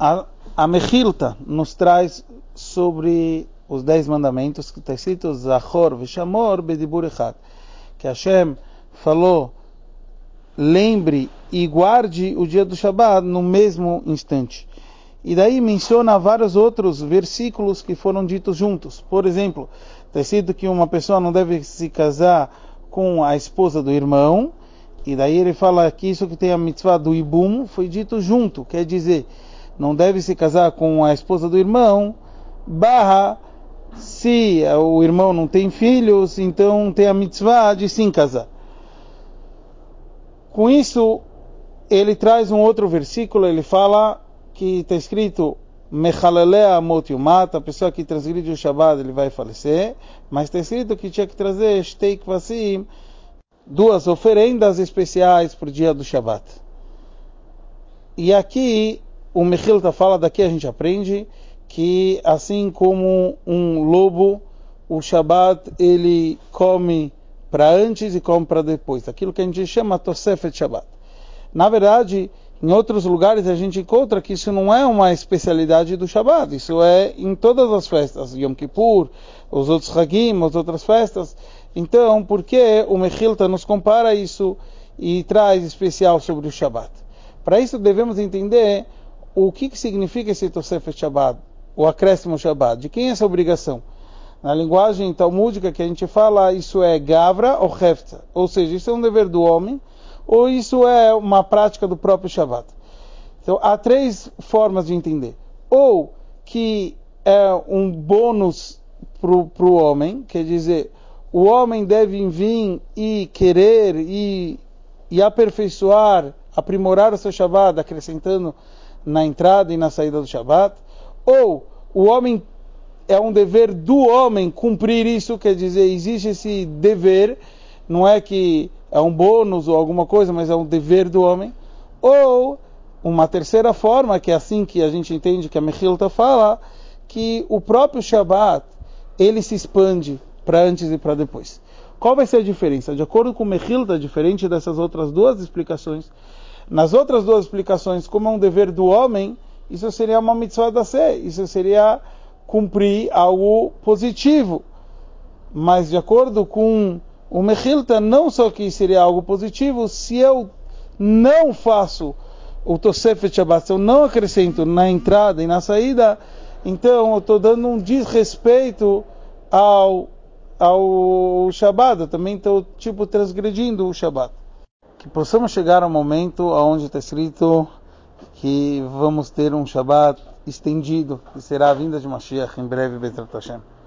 A, a Mechilta nos traz sobre os dez mandamentos que está escrito Zachor Veshamor Bedibur Echad. Que Hashem falou, lembre e guarde o dia do Shabat no mesmo instante. E daí menciona vários outros versículos que foram ditos juntos. Por exemplo, está escrito que uma pessoa não deve se casar com a esposa do irmão. E daí ele fala que isso que tem a mitzvah do Ibum foi dito junto. Quer dizer, não deve se casar com a esposa do irmão, barra, se o irmão não tem filhos, então tem a mitzvah de sim casar. Com isso, ele traz um outro versículo, ele fala que está escrito Mechalelea amot a pessoa que transgride o Shabbat ele vai falecer, mas está escrito que tinha que trazer Shteik Vasim, duas oferendas especiais para o dia do Shabbat. E aqui o Mechilta fala, daqui a gente aprende que assim como um lobo, o Shabat ele come para antes e come para depois. Aquilo que a gente chama Tosefet Shabat. Na verdade, em outros lugares a gente encontra que isso não é uma especialidade do Shabat, isso é em todas as festas, Yom Kippur, os outros Hagim, as outras festas. Então, por que o Mechilta nos compara isso e traz especial sobre o Shabat? Para isso devemos entender o que, que significa esse Tosefet Shabbat, o acréscimo Shabbat, de quem é essa obrigação? Na linguagem talmúdica que a gente fala, isso é Gavra ou Hefta, ou seja, isso é um dever do homem, ou isso é uma prática do próprio Shabbat. Então, há três formas de entender. Ou que é um bônus para o homem, quer dizer, o homem deve vir e querer e, e aperfeiçoar, aprimorar o seu Shabbat, acrescentando na entrada e na saída do Shabat, ou o homem é um dever do homem cumprir isso, quer dizer, existe esse dever, não é que é um bônus ou alguma coisa, mas é um dever do homem, ou uma terceira forma, que é assim que a gente entende que a Mechilta fala, que o próprio Shabat, ele se expande para antes e para depois. Qual vai ser a diferença? De acordo com Mechilta, diferente dessas outras duas explicações, nas outras duas explicações, como é um dever do homem, isso seria uma mitzvah da sé, isso seria cumprir algo positivo. Mas de acordo com o Mechilta, não só que seria algo positivo, se eu não faço o Tosefet Shabbat, se eu não acrescento na entrada e na saída, então eu estou dando um desrespeito ao, ao Shabbat, eu também estou tipo transgredindo o Shabbat que possamos chegar ao momento onde está escrito que vamos ter um Shabat estendido, que será a vinda de Mashiach em breve, Bezrat Hashem.